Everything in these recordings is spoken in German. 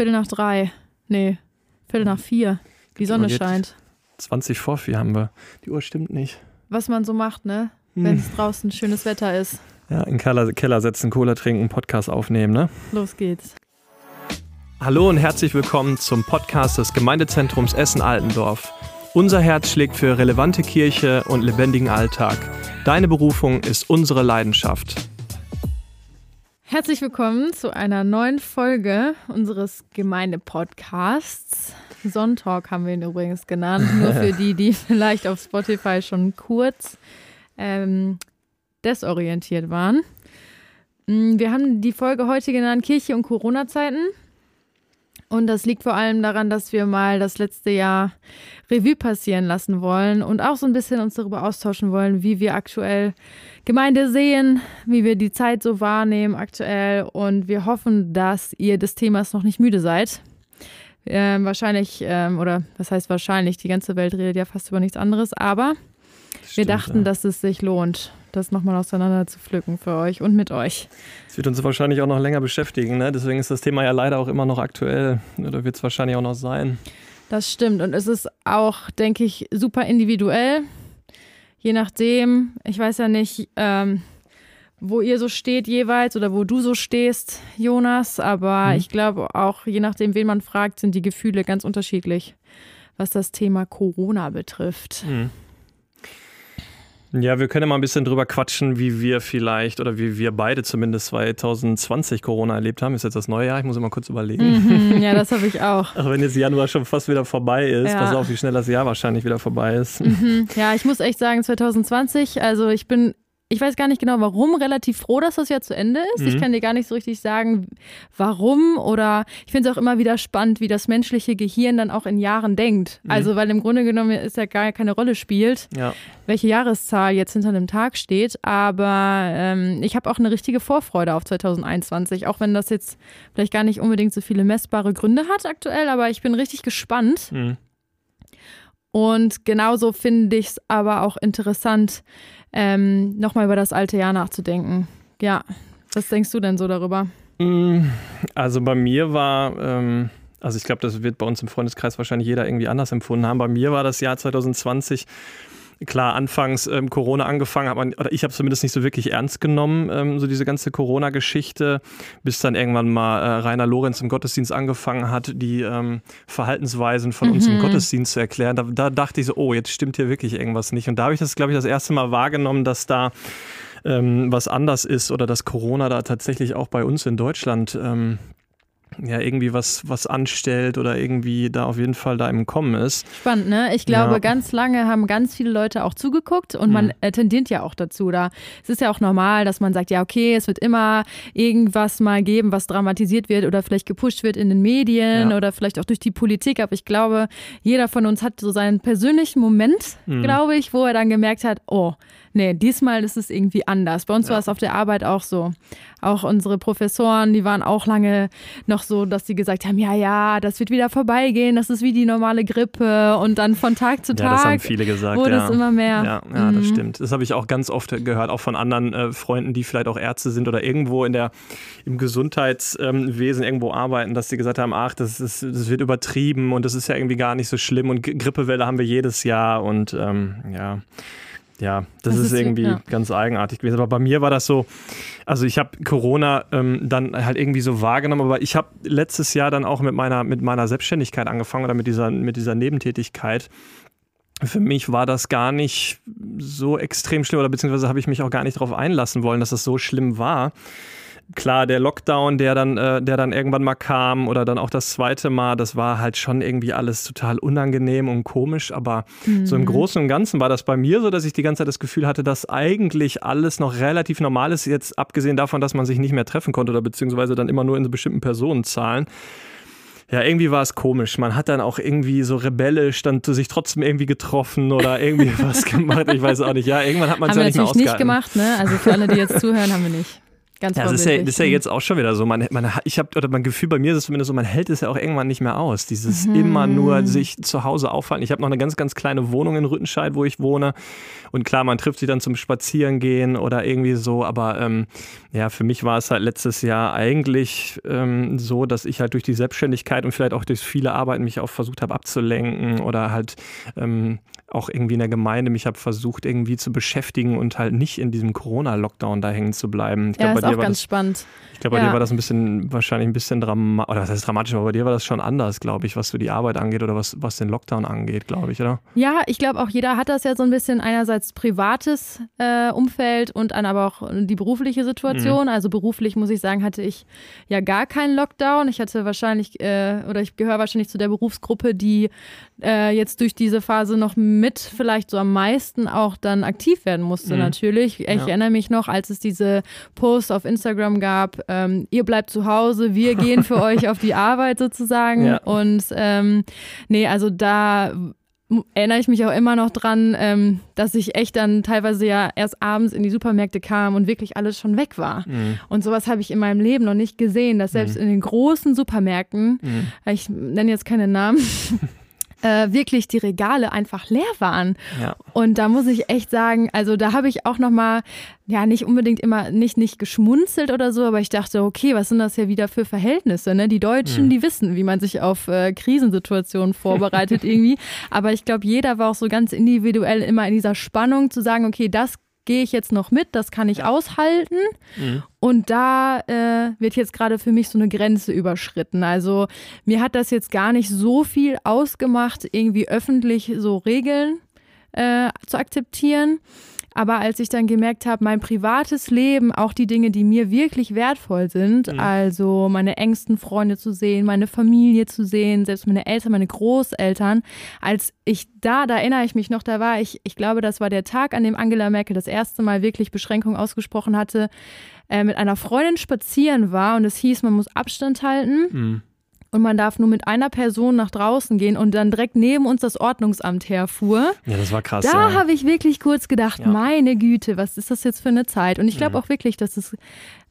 Viertel nach drei. Nee, Viertel nach vier. Die Sonne scheint. 20 vor 4 haben wir. Die Uhr stimmt nicht. Was man so macht, ne? Hm. Wenn es draußen schönes Wetter ist. Ja, in den Keller, Keller setzen, Cola trinken, Podcast aufnehmen, ne? Los geht's. Hallo und herzlich willkommen zum Podcast des Gemeindezentrums Essen-Altendorf. Unser Herz schlägt für relevante Kirche und lebendigen Alltag. Deine Berufung ist unsere Leidenschaft. Herzlich willkommen zu einer neuen Folge unseres Gemeinde-Podcasts. Sonntag haben wir ihn übrigens genannt, nur für die, die vielleicht auf Spotify schon kurz ähm, desorientiert waren. Mm, Wir haben die Folge heute genannt Kirche und Corona-Zeiten. Und das liegt vor allem daran, dass wir mal das letzte Jahr Revue passieren lassen wollen und auch so ein bisschen uns darüber austauschen wollen, wie wir aktuell Gemeinde sehen, wie wir die Zeit so wahrnehmen aktuell. Und wir hoffen, dass ihr des Themas noch nicht müde seid. Ähm, wahrscheinlich, ähm, oder was heißt wahrscheinlich, die ganze Welt redet ja fast über nichts anderes, aber wir dachten, dass es sich lohnt, das nochmal auseinander zu pflücken für euch und mit euch. Das wird uns wahrscheinlich auch noch länger beschäftigen, ne? Deswegen ist das Thema ja leider auch immer noch aktuell. Oder wird es wahrscheinlich auch noch sein. Das stimmt. Und es ist auch, denke ich, super individuell. Je nachdem, ich weiß ja nicht, ähm, wo ihr so steht jeweils oder wo du so stehst, Jonas, aber Mhm. ich glaube auch, je nachdem, wen man fragt, sind die Gefühle ganz unterschiedlich, was das Thema Corona betrifft. Ja, wir können ja mal ein bisschen drüber quatschen, wie wir vielleicht oder wie wir beide zumindest 2020 Corona erlebt haben. Ist jetzt das neue Jahr, ich muss immer kurz überlegen. Mhm, ja, das habe ich auch. Auch wenn jetzt Januar schon fast wieder vorbei ist, Ja. pass auf, wie schnell das Jahr wahrscheinlich wieder vorbei ist. Mhm. Ja, ich muss echt sagen, 2020, also ich bin, ich weiß gar nicht genau warum, relativ froh, dass das Jahr zu Ende ist. Ich Mhm. kann dir gar nicht so richtig sagen, warum oder ich finde es auch immer wieder spannend, wie das menschliche Gehirn dann auch in Jahren denkt. Mhm. Also, weil im Grunde genommen es ja gar keine Rolle spielt, Ja, welche Jahreszahl jetzt hinter dem Tag steht. Aber ähm, ich habe auch eine richtige Vorfreude auf 2021, auch wenn das jetzt vielleicht gar nicht unbedingt so viele messbare Gründe hat aktuell, aber ich bin richtig gespannt. mhm. Und genauso finde ich es aber auch interessant, ähm, nochmal über das alte Jahr nachzudenken. Ja, was denkst du denn so darüber? Mm, Also bei mir war, ähm, also ich glaube, das wird bei uns im Freundeskreis wahrscheinlich jeder irgendwie anders empfunden haben. Bei mir war das Jahr 2020 klar anfangs ähm, Corona angefangen, hat man, oder ich habe zumindest nicht so wirklich ernst genommen, ähm, so diese ganze Corona-Geschichte, bis dann irgendwann mal äh, Rainer Lorenz im Gottesdienst angefangen hat, die ähm, Verhaltensweisen von uns im Mhm. Gottesdienst zu erklären. Da, da dachte ich so, oh, jetzt stimmt hier wirklich irgendwas nicht. Und da habe ich das, glaube ich, das erste Mal wahrgenommen, dass da ähm, was anders ist oder dass Corona da tatsächlich auch bei uns in Deutschland ähm, ja irgendwie was, was anstellt oder irgendwie da auf jeden Fall da im Kommen ist. Spannend, ne? Ich glaube, Ja. ganz lange haben ganz viele Leute auch zugeguckt und man Mhm. äh, tendiert ja auch dazu. Da es ist ja auch normal, dass man sagt, ja, okay, es wird immer irgendwas mal geben, was dramatisiert wird oder vielleicht gepusht wird in den Medien Ja. oder vielleicht auch durch die Politik. Aber ich glaube, jeder von uns hat so seinen persönlichen Moment, Mhm. glaube ich, wo er dann gemerkt hat, oh, nee, diesmal ist es irgendwie anders. Bei uns Ja. war es auf der Arbeit auch so. Auch unsere Professoren, die waren auch lange noch so, dass sie gesagt haben, ja, ja, das wird wieder vorbeigehen, das ist wie die normale Grippe und dann von Tag zu Ja, das haben Tag viele gesagt. wurde ja. es immer mehr. Ja, ja das Mhm. stimmt. Das habe ich auch ganz oft gehört, auch von anderen äh, Freunden, die vielleicht auch Ärzte sind oder irgendwo in der, im Gesundheitswesen irgendwo arbeiten, dass sie gesagt haben, ach, das, ist, das wird übertrieben und das ist ja irgendwie gar nicht so schlimm und Grippewelle haben wir jedes Jahr und ähm, ja. Ja, das, Das ist, ist- irgendwie ja. ganz eigenartig gewesen. Aber bei mir war das so, also ich habe Corona ähm, dann halt irgendwie so wahrgenommen, aber ich habe letztes Jahr dann auch mit meiner, mit meiner Selbstständigkeit angefangen oder mit dieser, mit dieser Nebentätigkeit. Für mich war das gar nicht so extrem schlimm oder beziehungsweise habe ich mich auch gar nicht darauf einlassen wollen, dass das so schlimm war. Klar, der Lockdown, der dann, äh, der dann irgendwann mal kam oder dann auch das zweite Mal, das war halt schon irgendwie alles total unangenehm und komisch. Aber so im Großen und Ganzen war das bei mir so, dass ich die ganze Zeit das Gefühl hatte, dass eigentlich alles noch relativ normal ist, jetzt abgesehen davon, dass man sich nicht mehr treffen konnte oder beziehungsweise dann immer nur in so bestimmten Personenzahlen. Ja, irgendwie war es komisch. Man hat dann auch irgendwie so rebellisch dann sich trotzdem irgendwie getroffen oder irgendwie was gemacht. Ich weiß auch nicht. Ja, irgendwann hat man es Haben ja wir nicht mehr natürlich nicht ausgehalten. gemacht, ne? Also für alle, die jetzt zuhören, haben wir nicht. Ganz ja, das ist ja, das ist ja Mhm. jetzt auch schon wieder so. Man, man, ich habe oder mein Gefühl bei mir ist es zumindest so, man hält es ja auch irgendwann nicht mehr aus. Dieses immer nur sich zu Hause aufhalten. Ich habe noch eine ganz, ganz kleine Wohnung in Rüttenscheid, wo ich wohne. Und klar, man trifft sich dann zum Spazierengehen oder irgendwie so. Aber ähm, ja, für mich war es halt letztes Jahr eigentlich ähm, so, dass ich halt durch die Selbstständigkeit und vielleicht auch durch viele Arbeiten mich auch versucht habe abzulenken oder halt ähm, auch irgendwie in der Gemeinde mich habe versucht irgendwie zu beschäftigen und halt nicht in diesem Corona-Lockdown da hängen zu bleiben. Ich Ja, glaub, ist bei auch ganz das spannend. ich glaube, bei Ja. dir war das ein bisschen, wahrscheinlich ein bisschen dramatisch, oder was heißt dramatisch, aber bei dir war das schon anders, glaube ich, was so die Arbeit angeht oder was, was den Lockdown angeht, glaube ich, oder? Ja, ich glaube auch jeder hat das ja so ein bisschen einerseits privates äh, Umfeld und dann aber auch die berufliche Situation. Also beruflich muss ich sagen, hatte ich ja gar keinen Lockdown. Ich hatte wahrscheinlich äh, oder ich gehöre wahrscheinlich zu der Berufsgruppe, die äh, jetzt durch diese Phase noch mit vielleicht so am meisten auch dann aktiv werden musste Mhm. natürlich. Ich Ja. erinnere mich noch, als es diese Posts auf Instagram gab, ähm, ihr bleibt zu Hause, wir gehen für euch auf die Arbeit sozusagen. Ja. Und ähm, nee, also da erinnere ich mich auch immer noch dran, ähm, dass ich echt dann teilweise ja erst abends in die Supermärkte kam und wirklich alles schon weg war. Und sowas habe ich in meinem Leben noch nicht gesehen, dass selbst in den großen Supermärkten, ich nenne jetzt keine Namen, äh, wirklich die Regale einfach leer waren. Ja. Und da muss ich echt sagen, also da habe ich auch noch mal, ja, nicht unbedingt immer, nicht, nicht geschmunzelt oder so, aber ich dachte, okay, was sind das ja wieder für Verhältnisse, ne? Die Deutschen, die wissen, wie man sich auf äh, Krisensituationen vorbereitet irgendwie. Aber ich glaube, jeder war auch so ganz individuell immer in dieser Spannung zu sagen, okay, das gehe ich jetzt noch mit, das kann ich aushalten. Und da äh, wird jetzt gerade für mich so eine Grenze überschritten. Also mir hat das jetzt gar nicht so viel ausgemacht, irgendwie öffentlich so Regeln äh, zu akzeptieren. Aber als ich dann gemerkt habe, mein privates Leben, auch die Dinge, die mir wirklich wertvoll sind, also meine engsten Freunde zu sehen, meine Familie zu sehen, selbst meine Eltern, meine Großeltern, als ich da, da erinnere ich mich noch, da war ich, ich glaube, das war der Tag, an dem Angela Merkel das erste Mal wirklich Beschränkungen ausgesprochen hatte, äh, mit einer Freundin spazieren war und es hieß, man muss Abstand halten. Mhm. Und man darf nur mit einer Person nach draußen gehen und dann direkt neben uns das Ordnungsamt herfuhr. Ja, das war krass. Da ja. habe ich wirklich kurz gedacht, Ja. meine Güte, was ist das jetzt für eine Zeit? Und ich glaube Mhm. auch wirklich, dass es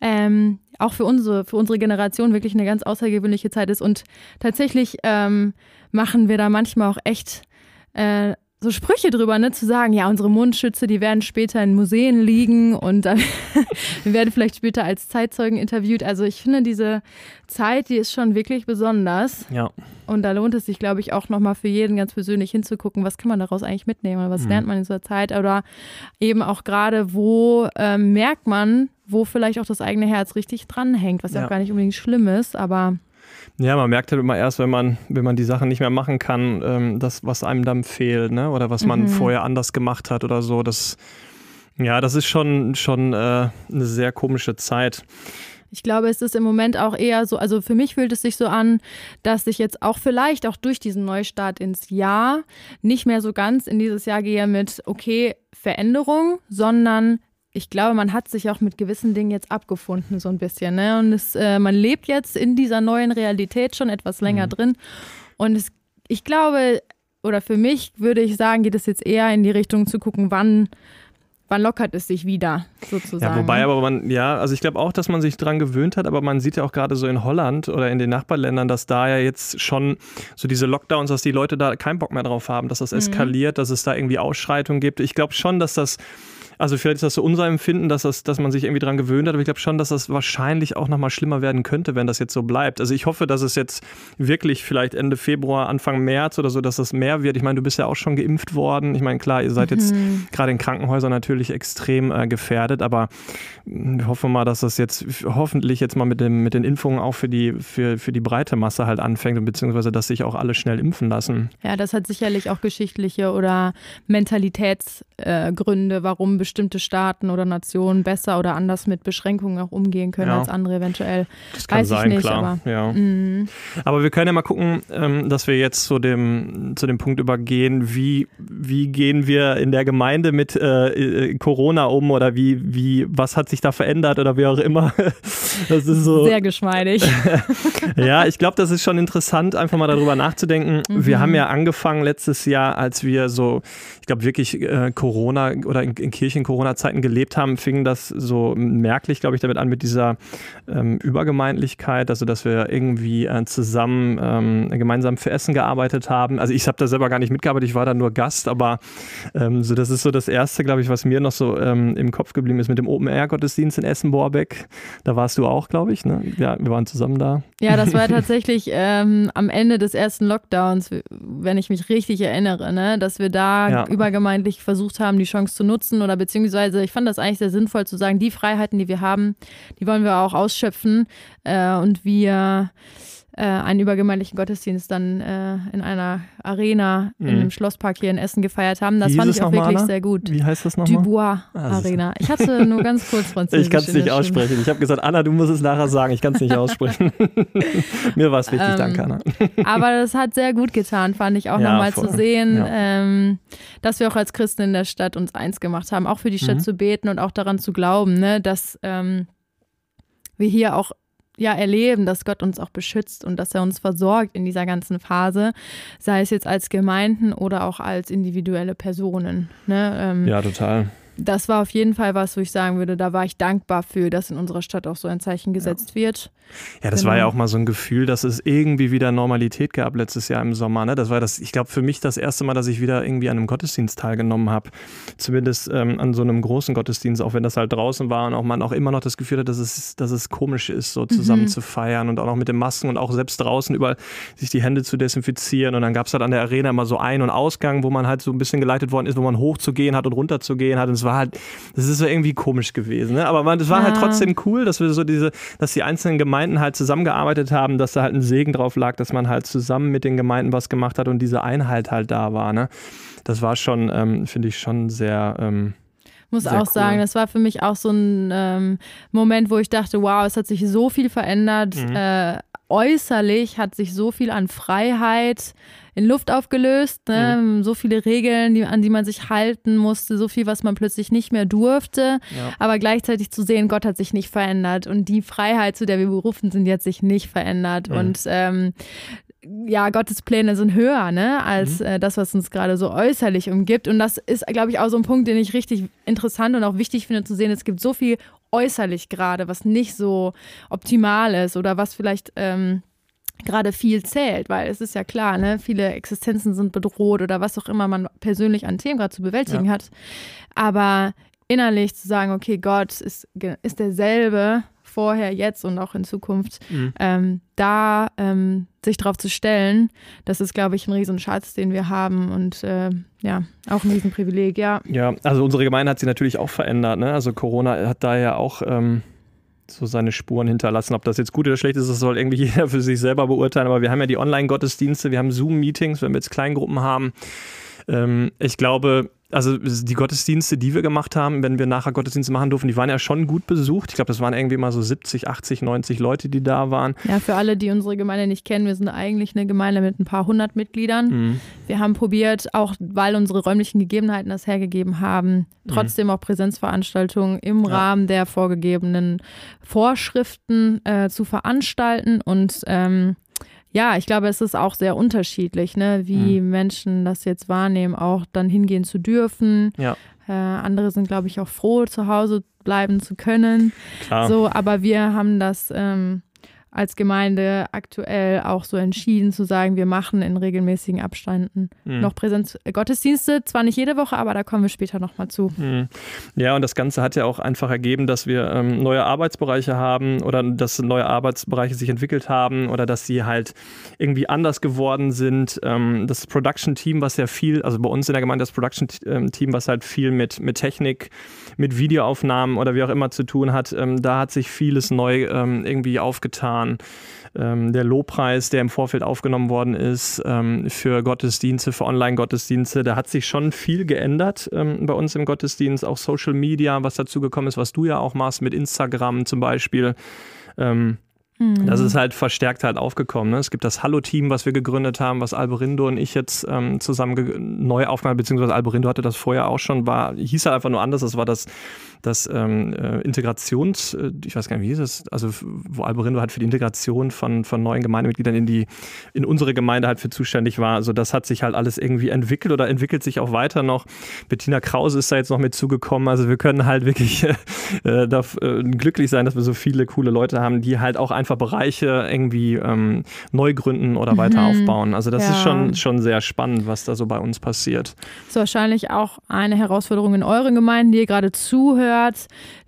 ähm, auch für unsere, für unsere Generation wirklich eine ganz außergewöhnliche Zeit ist. Und tatsächlich ähm, machen wir da manchmal auch echt äh, so Sprüche drüber, ne, zu sagen, ja, unsere Mundschütze, die werden später in Museen liegen und dann wir werden vielleicht später als Zeitzeugen interviewt. Also ich finde diese Zeit, die ist schon wirklich besonders. ja. Und da lohnt es sich, glaube ich, auch nochmal für jeden ganz persönlich hinzugucken, was kann man daraus eigentlich mitnehmen oder was Mhm. lernt man in dieser Zeit oder eben auch gerade, wo ähm, merkt man, wo vielleicht auch das eigene Herz richtig dranhängt, was ja, Ja. auch gar nicht unbedingt schlimm ist, aber ja, man merkt halt immer erst, wenn man, wenn man die Sachen nicht mehr machen kann, ähm, das, was einem dann fehlt, ne? Oder was man Mhm. vorher anders gemacht hat oder so. Das, ja, das ist schon, schon äh, eine sehr komische Zeit. ich glaube, es ist im Moment auch eher so, also für mich fühlt es sich so an, dass ich jetzt auch vielleicht auch durch diesen Neustart ins Jahr nicht mehr so ganz in dieses Jahr gehe mit, okay, Veränderung, sondern ich glaube, man hat sich auch mit gewissen Dingen jetzt abgefunden, so ein bisschen. Ne? Und es, äh, man lebt jetzt in dieser neuen Realität schon etwas länger Mhm. drin. Und es, ich glaube, oder für mich würde ich sagen, geht es jetzt eher in die Richtung zu gucken, wann, wann lockert es sich wieder, sozusagen. Ja, wobei aber man, ja, also ich glaube auch, dass man sich dran gewöhnt hat, aber man sieht ja auch gerade so in Holland oder in den Nachbarländern, dass da ja jetzt schon so diese Lockdowns, dass die Leute da keinen Bock mehr drauf haben, dass das eskaliert, dass es da irgendwie Ausschreitungen gibt. Ich glaube schon, dass das also vielleicht ist das so unser Empfinden, dass, das, dass man sich irgendwie dran gewöhnt hat, aber ich glaube schon, dass das wahrscheinlich auch nochmal schlimmer werden könnte, wenn das jetzt so bleibt. Also ich hoffe, dass es jetzt wirklich vielleicht Ende Februar, Anfang März oder so, dass das mehr wird. Ich meine, du bist ja auch schon geimpft worden. Ich meine, klar, ihr seid jetzt Mhm. gerade in Krankenhäusern natürlich extrem äh, gefährdet, aber mh, wir hoffen mal, dass das jetzt hoffentlich jetzt mal mit, dem, mit den Impfungen auch für die, für, für die breite Masse halt anfängt, und beziehungsweise dass sich auch alle schnell impfen lassen. Ja, das hat sicherlich auch geschichtliche oder Mentalitätsgründe, äh, warum bestimmte Staaten oder Nationen besser oder anders mit Beschränkungen auch umgehen können Ja. als andere eventuell. Das kann Weiß ich sein, nicht, klar. aber- ja. Mhm. Aber wir können ja mal gucken, ähm, dass wir jetzt zu dem, zu dem Punkt übergehen, wie, wie gehen wir in der Gemeinde mit äh, äh, Corona um oder wie, wie, was hat sich da verändert oder wie auch immer. Das ist so. Sehr geschmeidig. Ja, ich glaube, das ist schon interessant, einfach mal darüber nachzudenken. Mhm. Wir haben ja angefangen letztes Jahr, als wir so, ich glaube, wirklich äh, Corona oder in, in Kirchen Corona-Zeiten gelebt haben, fing das so merklich, glaube ich, damit an mit dieser ähm, Übergemeindlichkeit, also dass wir irgendwie äh, zusammen ähm, gemeinsam für Essen gearbeitet haben. Also ich habe da selber gar nicht mitgearbeitet, ich war da nur Gast, aber ähm, so das ist so das Erste, glaube ich, was mir noch so ähm, im Kopf geblieben ist mit dem Open-Air-Gottesdienst in Essen-Borbeck. Da warst du auch, glaube ich, ne? Ja, wir waren zusammen da. Ja, das war tatsächlich ähm, am Ende des ersten Lockdowns, wenn ich mich richtig erinnere, ne? dass wir da ja. übergemeindlich versucht haben, die Chance zu nutzen oder beziehungsweise ich fand das eigentlich sehr sinnvoll zu sagen, die Freiheiten, die wir haben, die wollen wir auch ausschöpfen. Äh, und wir äh, einen übergemeindlichen Gottesdienst dann äh, in einer Arena mhm. in einem Schlosspark hier in Essen gefeiert haben. Das fand ich auch wirklich Anna? sehr gut. Wie heißt das nochmal? Dubois ah, Arena. Ich hatte nur ganz kurz Französisch. Ich kann es nicht aussprechen. Ich habe gesagt, Anna, du musst es nachher sagen. Ich kann es nicht aussprechen. Mir war es wichtig, ähm, danke Anna. aber das hat sehr gut getan, fand ich auch ja, nochmal zu sehen, ja. ähm, dass wir auch als Christen in der Stadt uns eins gemacht haben, auch für die Stadt mhm. zu beten und auch daran zu glauben, ne, dass ähm, wir hier auch ja erleben, dass Gott uns auch beschützt und dass er uns versorgt in dieser ganzen Phase, sei es jetzt als Gemeinden oder auch als individuelle Personen. Ne? Ähm, ja, total das war auf jeden Fall was, wo ich sagen würde, da war ich dankbar für, dass in unserer Stadt auch so ein Zeichen gesetzt ja. wird. Ja, das genau. war ja auch mal so ein Gefühl, dass es irgendwie wieder Normalität gab letztes Jahr im Sommer. Ne? Das war das, ich glaube, für mich das erste Mal, dass ich wieder irgendwie an einem Gottesdienst teilgenommen habe. Zumindest ähm, an so einem großen Gottesdienst, auch wenn das halt draußen war und auch man auch immer noch das Gefühl hat, dass es, dass es komisch ist, so zusammen mhm. zu feiern und auch noch mit den Masken und auch selbst draußen überall sich die Hände zu desinfizieren. Und dann gab es halt an der Arena immer so Ein- und Ausgang, wo man halt so ein bisschen geleitet worden ist, wo man hochzugehen hat und runterzugehen hat. Und es war halt, das ist so irgendwie komisch gewesen. Ne? Aber es war halt ja. halt trotzdem cool, dass wir so diese, dass die einzelnen Gemeinden halt zusammengearbeitet haben, dass da halt ein Segen drauf lag, dass man halt zusammen mit den Gemeinden was gemacht hat und diese Einheit halt da war. Ne? Das war schon, ähm, finde ich, schon sehr. Ähm, muss Sehr auch cool. sagen, das war für mich auch so ein ähm, Moment, wo ich dachte, wow, es hat sich so viel verändert. Mhm. Äh, äußerlich hat sich so viel an Freiheit in Luft aufgelöst. Ne? Mhm. So viele Regeln, die, an die man sich halten musste, so viel, was man plötzlich nicht mehr durfte. Ja. Aber gleichzeitig zu sehen, Gott hat sich nicht verändert und die Freiheit, zu der wir berufen sind, die hat sich nicht verändert. Mhm. Und ähm, ja, Gottes Pläne sind höher, ne, als mhm. äh, das, was uns gerade so äußerlich umgibt. Und das ist, glaube ich, auch so ein Punkt, den ich richtig interessant und auch wichtig finde zu sehen. Es gibt so viel äußerlich gerade, was nicht so optimal ist oder was vielleicht ähm, gerade viel zählt, weil es ist ja klar, ne, viele Existenzen sind bedroht oder was auch immer man persönlich an Themen gerade zu bewältigen ja. hat. Aber innerlich zu sagen, okay, Gott ist, ist derselbe vorher, jetzt und auch in Zukunft, mhm. ähm, da ähm, sich drauf zu stellen, das ist, glaube ich, ein Riesenschatz, den wir haben und äh, ja, auch ein Riesenprivileg, ja. Ja, also unsere Gemeinde hat sich natürlich auch verändert. Ne? Also Corona hat da ja auch ähm, so seine Spuren hinterlassen. Ob das jetzt gut oder schlecht ist, das soll irgendwie jeder für sich selber beurteilen. Aber wir haben ja die Online-Gottesdienste, wir haben Zoom-Meetings, wenn wir jetzt Kleingruppen haben. Ähm, ich glaube, also die Gottesdienste, die wir gemacht haben, wenn wir nachher Gottesdienste machen durften, die waren ja schon gut besucht. Ich glaube, das waren irgendwie mal so 70, 80, 90 Leute, die da waren. Ja, für alle, die unsere Gemeinde nicht kennen, wir sind eigentlich eine Gemeinde mit ein paar hundert Mitgliedern. Mhm. Wir haben probiert, auch weil unsere räumlichen Gegebenheiten das hergegeben haben, mhm. trotzdem mhm. auch Präsenzveranstaltungen im ja. Rahmen der vorgegebenen Vorschriften äh, zu veranstalten und ähm, ja, ich glaube, es ist auch sehr unterschiedlich, ne, wie mhm. Menschen das jetzt wahrnehmen, auch dann hingehen zu dürfen. Ja. Äh, andere sind, glaube ich, auch froh, zu Hause bleiben zu können. Klar. So, aber wir haben das ähm, als Gemeinde aktuell auch so entschieden zu sagen, wir machen in regelmäßigen Abständen mhm. noch Präsenz-Gottesdienste. Zwar nicht jede Woche, aber da kommen wir später nochmal zu. Mhm. Ja, und das Ganze hat ja auch einfach ergeben, dass wir ähm, neue Arbeitsbereiche haben oder dass neue Arbeitsbereiche sich entwickelt haben oder dass sie halt irgendwie anders geworden sind. Ähm, das Production-Team, was ja viel, also bei uns in der Gemeinde das Production-Team, was halt viel mit, mit Technik, mit Videoaufnahmen oder wie auch immer zu tun hat, ähm, da hat sich vieles neu ähm, irgendwie aufgetan Jahren. Ähm, der Lobpreis, der im Vorfeld aufgenommen worden ist ähm, für Gottesdienste, für Online-Gottesdienste, da hat sich schon viel geändert ähm, bei uns im Gottesdienst. Auch Social Media, was dazu gekommen ist, was du ja auch machst mit Instagram zum Beispiel. Ähm, Das ist halt verstärkt halt aufgekommen. Ne? Es gibt das Hallo-Team, was wir gegründet haben, was Alberindo und ich jetzt ähm, zusammen neu aufgemacht, beziehungsweise Alberindo hatte das vorher auch schon, war, hieß halt einfach nur anders. Das war das, das ähm, äh, Integrations, äh, ich weiß gar nicht, wie hieß es, also wo Alberindo halt für die Integration von, von neuen Gemeindemitgliedern in die, in unsere Gemeinde halt für zuständig war. Also das hat sich halt alles irgendwie entwickelt oder entwickelt sich auch weiter noch. Bettina Krause ist da jetzt noch mit zugekommen. Also wir können halt wirklich äh, da, äh, glücklich sein, dass wir so viele coole Leute haben, die halt auch einfach einfach Bereiche irgendwie ähm, neu gründen oder weiter mhm. aufbauen. Also das ja. ist schon, schon sehr spannend, was da so bei uns passiert. Das ist wahrscheinlich auch eine Herausforderung in euren Gemeinden, die ihr gerade zuhört,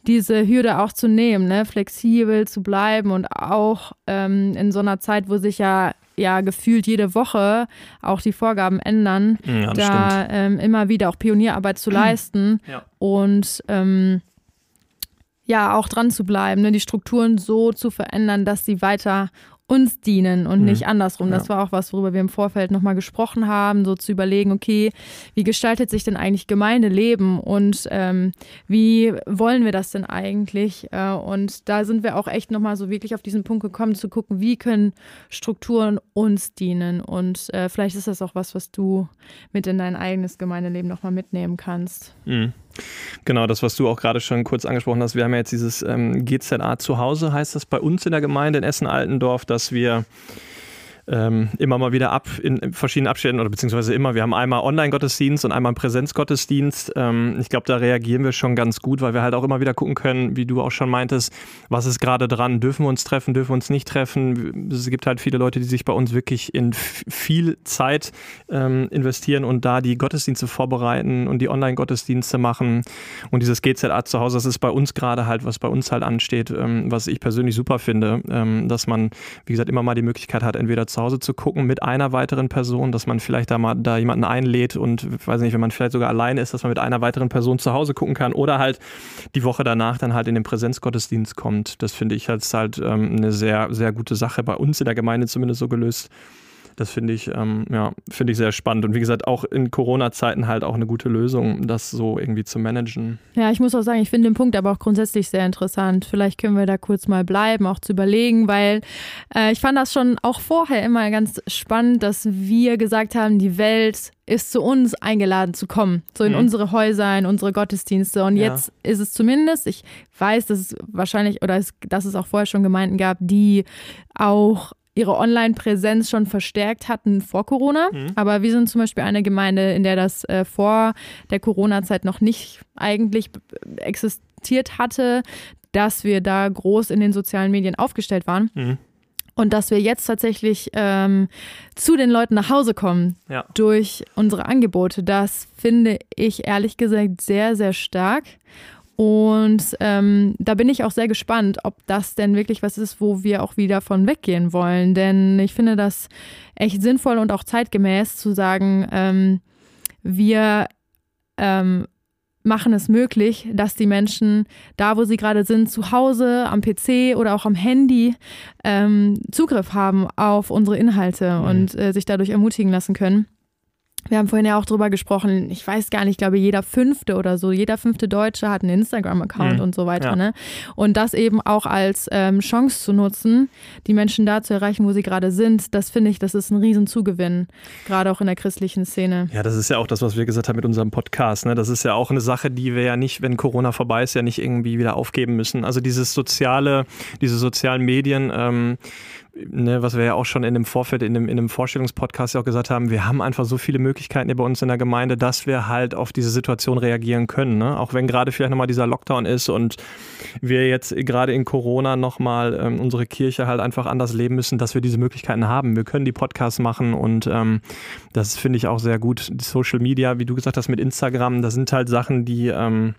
diese Hürde auch zu nehmen, ne? flexibel zu bleiben und auch ähm, in so einer Zeit, wo sich ja ja gefühlt jede Woche auch die Vorgaben ändern, ja, da ähm, immer wieder auch Pionierarbeit zu leisten ja. und ähm, ja auch dran zu bleiben, ne? die Strukturen so zu verändern, dass sie weiter uns dienen und mhm. nicht andersrum. Ja. Das war auch was, worüber wir im Vorfeld nochmal gesprochen haben, so zu überlegen, okay, wie gestaltet sich denn eigentlich Gemeindeleben und ähm, wie wollen wir das denn eigentlich? Äh, und da sind wir auch echt nochmal so wirklich auf diesen Punkt gekommen, zu gucken, wie können Strukturen uns dienen. Und äh, vielleicht ist das auch was, was du mit in dein eigenes Gemeindeleben nochmal mitnehmen kannst. Mhm. Genau, das, was du auch gerade schon kurz angesprochen hast. Wir haben ja jetzt dieses ähm, GZA zu Hause, heißt das bei uns in der Gemeinde in Essen-Altendorf, dass wir ähm, immer mal wieder ab in verschiedenen Abständen oder beziehungsweise immer. Wir haben einmal Online-Gottesdienst und einmal Präsenzgottesdienst. Ähm, ich glaube, da reagieren wir schon ganz gut, weil wir halt auch immer wieder gucken können, wie du auch schon meintest, was ist gerade dran? Dürfen wir uns treffen? Dürfen wir uns nicht treffen? Es gibt halt viele Leute, die sich bei uns wirklich in viel Zeit ähm, investieren und da die Gottesdienste vorbereiten und die Online-Gottesdienste machen. Und dieses GZA zu Hause, das ist bei uns gerade halt, was bei uns halt ansteht, ähm, was ich persönlich super finde, ähm, dass man, wie gesagt, immer mal die Möglichkeit hat, entweder zu Hause zu gucken mit einer weiteren Person, dass man vielleicht da mal da jemanden einlädt und weiß nicht, wenn man vielleicht sogar alleine ist, dass man mit einer weiteren Person zu Hause gucken kann oder halt die Woche danach dann halt in den Präsenzgottesdienst kommt. Das finde ich als halt ähm, eine sehr, sehr gute Sache bei uns in der Gemeinde zumindest so gelöst. Das finde ich, ähm, ja, finde ich sehr spannend. Und wie gesagt, auch in Corona-Zeiten halt auch eine gute Lösung, das so irgendwie zu managen. Ja, ich muss auch sagen, ich finde den Punkt aber auch grundsätzlich sehr interessant. Vielleicht können wir da kurz mal bleiben, auch zu überlegen, weil äh, ich fand das schon auch vorher immer ganz spannend, dass wir gesagt haben, die Welt ist zu uns eingeladen zu kommen, so in mhm. unsere Häuser, in unsere Gottesdienste. Und ja. jetzt ist es zumindest, ich weiß, dass es wahrscheinlich oder es, dass es auch vorher schon Gemeinden gab, die auch ihre Online-Präsenz schon verstärkt hatten vor Corona. Mhm. Aber wir sind zum Beispiel eine Gemeinde, in der das äh, vor der Corona-Zeit noch nicht eigentlich existiert hatte, dass wir da groß in den sozialen Medien aufgestellt waren. Mhm. Und dass wir jetzt tatsächlich ähm, zu den Leuten nach Hause kommen ja. durch unsere Angebote, das finde ich ehrlich gesagt sehr, sehr stark. Und ähm, da bin ich auch sehr gespannt, ob das denn wirklich was ist, wo wir auch wieder von weggehen wollen. Denn ich finde das echt sinnvoll und auch zeitgemäß zu sagen, ähm, wir ähm, machen es möglich, dass die Menschen da, wo sie gerade sind, zu Hause, am PC oder auch am Handy, ähm, Zugriff haben auf unsere Inhalte mhm. und äh, sich dadurch ermutigen lassen können. Wir haben vorhin ja auch drüber gesprochen, ich weiß gar nicht, ich glaube, jeder fünfte oder so, jeder fünfte Deutsche hat einen Instagram-Account mhm. und so weiter. Ja. Ne? Und das eben auch als ähm, Chance zu nutzen, die Menschen da zu erreichen, wo sie gerade sind, das finde ich, das ist ein Riesenzugewinn, gerade auch in der christlichen Szene. Ja, das ist ja auch das, was wir gesagt haben mit unserem Podcast. Ne? Das ist ja auch eine Sache, die wir ja nicht, wenn Corona vorbei ist, ja nicht irgendwie wieder aufgeben müssen. Also dieses soziale, diese sozialen Medien, ähm, ne, was wir ja auch schon in dem Vorfeld, in dem, in dem Vorstellungspodcast ja auch gesagt haben, wir haben einfach so viele Möglichkeiten hier bei uns in der Gemeinde, dass wir halt auf diese Situation reagieren können. Ne? Auch wenn gerade vielleicht nochmal dieser Lockdown ist und wir jetzt gerade in Corona nochmal ähm, unsere Kirche halt einfach anders leben müssen, dass wir diese Möglichkeiten haben. Wir können die Podcasts machen und ähm, das finde ich auch sehr gut. Die Social Media, wie du gesagt hast, mit Instagram, das sind halt Sachen, die ähm,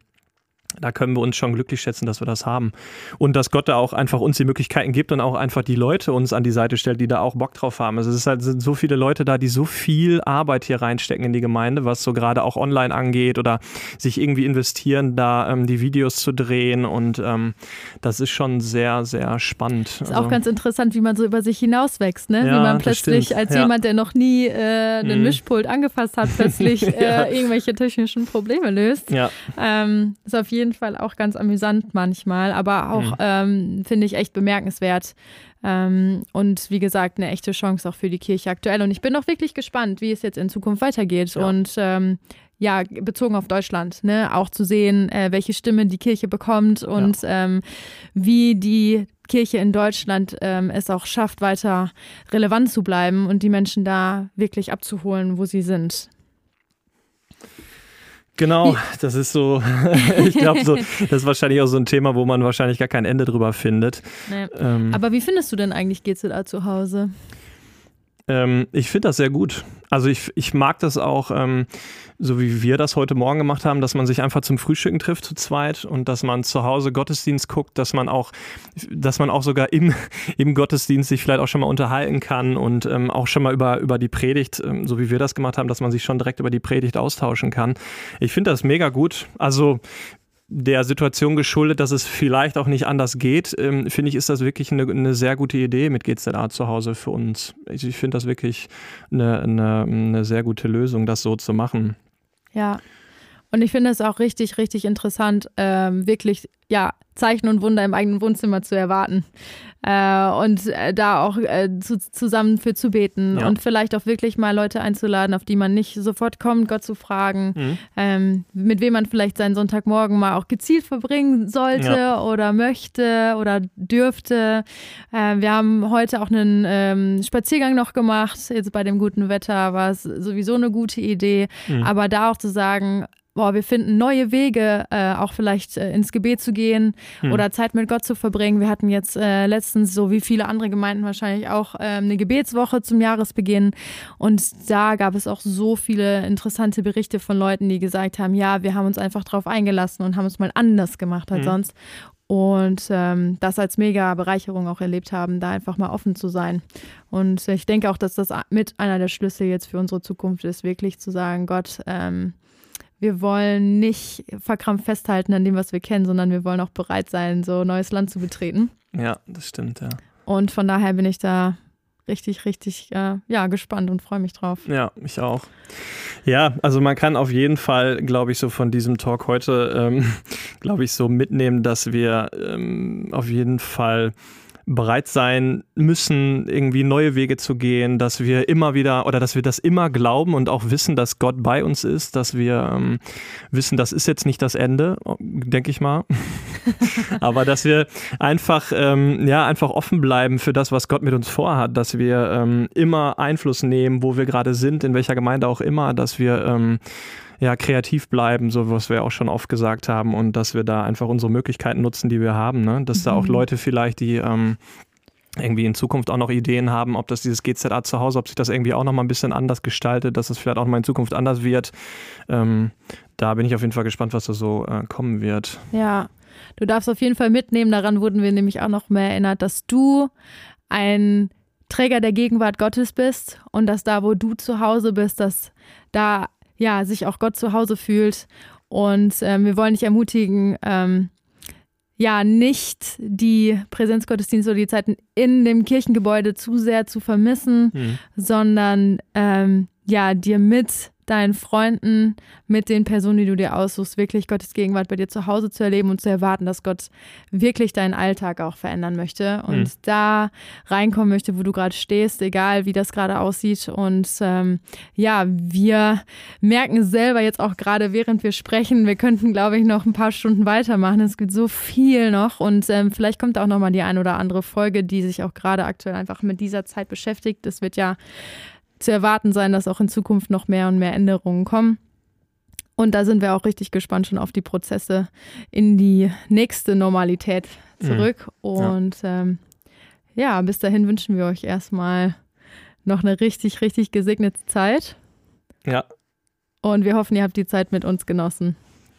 da können wir uns schon glücklich schätzen, dass wir das haben. Und dass Gott da auch einfach uns die Möglichkeiten gibt und auch einfach die Leute uns an die Seite stellt, die da auch Bock drauf haben. Also es ist halt, sind so viele Leute da, die so viel Arbeit hier reinstecken in die Gemeinde, was so gerade auch online angeht oder sich irgendwie investieren, da ähm, die Videos zu drehen. Und ähm, das ist schon sehr, sehr spannend. Ist also, auch ganz interessant, wie man so über sich hinauswächst, ne? Ja, wie man plötzlich als ja. jemand, der noch nie äh, einen mhm. Mischpult angefasst hat, plötzlich äh, ja. irgendwelche technischen Probleme löst. Ja. Ähm, ist auf jeden jeden Fall auch ganz amüsant manchmal, aber auch, mhm. ähm, finde ich, echt bemerkenswert. Ähm, und wie gesagt, eine echte Chance auch für die Kirche aktuell. Und ich bin auch wirklich gespannt, wie es jetzt in Zukunft weitergeht. Ja. Und ähm, ja, bezogen auf Deutschland, ne, auch zu sehen, äh, welche Stimme die Kirche bekommt und ja. ähm, wie die Kirche in Deutschland ähm, es auch schafft, weiter relevant zu bleiben und die Menschen da wirklich abzuholen, wo sie sind. Genau, das ist so, ich glaube, so, das ist wahrscheinlich auch so ein Thema, wo man wahrscheinlich gar kein Ende drüber findet. Nee. Ähm, Aber wie findest du denn eigentlich GZA zu Hause? Ähm, ich finde das sehr gut. Also ich, ich mag das auch, ähm, so wie wir das heute Morgen gemacht haben, dass man sich einfach zum Frühstücken trifft zu zweit und dass man zu Hause Gottesdienst guckt, dass man auch, dass man auch sogar im, im Gottesdienst sich vielleicht auch schon mal unterhalten kann und ähm, auch schon mal über, über die Predigt, ähm, so wie wir das gemacht haben, dass man sich schon direkt über die Predigt austauschen kann. Ich finde das mega gut. Also der Situation geschuldet, dass es vielleicht auch nicht anders geht, ähm, finde ich, ist das wirklich eine, eine, sehr gute Idee mit GZA zu Hause für uns. Ich, ich finde das wirklich eine, eine, eine sehr gute Lösung, das so zu machen. Ja. Und ich finde es auch richtig, richtig interessant, ähm, wirklich, ja, Zeichen und Wunder im eigenen Wohnzimmer zu erwarten äh, und äh, da auch äh, zu, zusammen für zu beten ja. und vielleicht auch wirklich mal Leute einzuladen, auf die man nicht sofort kommt, Gott zu fragen, mhm. ähm, mit wem man vielleicht seinen Sonntagmorgen mal auch gezielt verbringen sollte ja. oder möchte oder dürfte. Äh, wir haben heute auch einen ähm, Spaziergang noch gemacht. Jetzt bei dem guten Wetter war es sowieso eine gute Idee, mhm. aber da auch zu sagen, boah, wir finden neue Wege, äh, auch vielleicht äh, ins Gebet zu gehen hm. oder Zeit mit Gott zu verbringen. Wir hatten jetzt äh, letztens, so wie viele andere Gemeinden wahrscheinlich auch, ähm, eine Gebetswoche zum Jahresbeginn. Und da gab es auch so viele interessante Berichte von Leuten, die gesagt haben, ja, wir haben uns einfach drauf eingelassen und haben es mal anders gemacht als hm. sonst. Und ähm, das als mega Bereicherung auch erlebt haben, da einfach mal offen zu sein. Und ich denke auch, dass das mit einer der Schlüssel jetzt für unsere Zukunft ist, wirklich zu sagen, Gott, ähm, wir wollen nicht verkrampft festhalten an dem, was wir kennen, sondern wir wollen auch bereit sein, so neues Land zu betreten. Ja, das stimmt, ja. Und von daher bin ich da richtig, richtig äh, ja, gespannt und freue mich drauf. Ja, ich auch. Ja, also man kann auf jeden Fall, glaube ich, so von diesem Talk heute, ähm, glaube ich, so mitnehmen, dass wir ähm, auf jeden Fall bereit sein müssen, irgendwie neue Wege zu gehen, dass wir immer wieder oder dass wir das immer glauben und auch wissen, dass Gott bei uns ist, dass wir ähm, wissen, das ist jetzt nicht das Ende, denke ich mal. Aber dass wir einfach, ähm, ja, einfach offen bleiben für das, was Gott mit uns vorhat, dass wir ähm, immer Einfluss nehmen, wo wir gerade sind, in welcher Gemeinde auch immer, dass wir ähm, ja, kreativ bleiben, so was wir auch schon oft gesagt haben und dass wir da einfach unsere Möglichkeiten nutzen, die wir haben. Ne? Dass mhm. da auch mhm. Leute vielleicht, die ähm, irgendwie in Zukunft auch noch Ideen haben, ob das dieses GZA zu Hause, ob sich das irgendwie auch noch mal ein bisschen anders gestaltet, dass es vielleicht auch mal in Zukunft anders wird. Ähm, da bin ich auf jeden Fall gespannt, was da so äh, kommen wird. Ja, du darfst auf jeden Fall mitnehmen. Daran wurden wir nämlich auch noch mehr erinnert, dass du ein Träger der Gegenwart Gottes bist und dass da, wo du zu Hause bist, dass da ja, sich auch Gott zu Hause fühlt. Und ähm, wir wollen dich ermutigen, ähm, ja, nicht die Präsenzgottesdienste oder die Zeiten in dem Kirchengebäude zu sehr zu vermissen, mhm. sondern ähm, ja, dir mit deinen Freunden, mit den Personen, die du dir aussuchst, wirklich Gottes Gegenwart bei dir zu Hause zu erleben und zu erwarten, dass Gott wirklich deinen Alltag auch verändern möchte und mhm. da reinkommen möchte, wo du gerade stehst, egal wie das gerade aussieht. Und ähm, ja, wir merken selber jetzt auch gerade, während wir sprechen, wir könnten, glaube ich, noch ein paar Stunden weitermachen. Es gibt so viel noch und ähm, vielleicht kommt auch noch mal die ein oder andere Folge, die sich auch gerade aktuell einfach mit dieser Zeit beschäftigt. Es wird ja zu erwarten sein, dass auch in Zukunft noch mehr und mehr Änderungen kommen. Und da sind wir auch richtig gespannt schon auf die Prozesse in die nächste Normalität zurück. Mhm. Und ja. Ähm, ja, bis dahin wünschen wir euch erstmal noch eine richtig, richtig gesegnete Zeit. Ja. Und wir hoffen, ihr habt die Zeit mit uns genossen.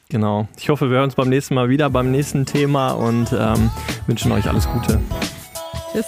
Genau. Ich hoffe, wir hören uns beim nächsten Mal wieder beim nächsten Thema und ähm, wünschen euch alles Gute. Tschüss.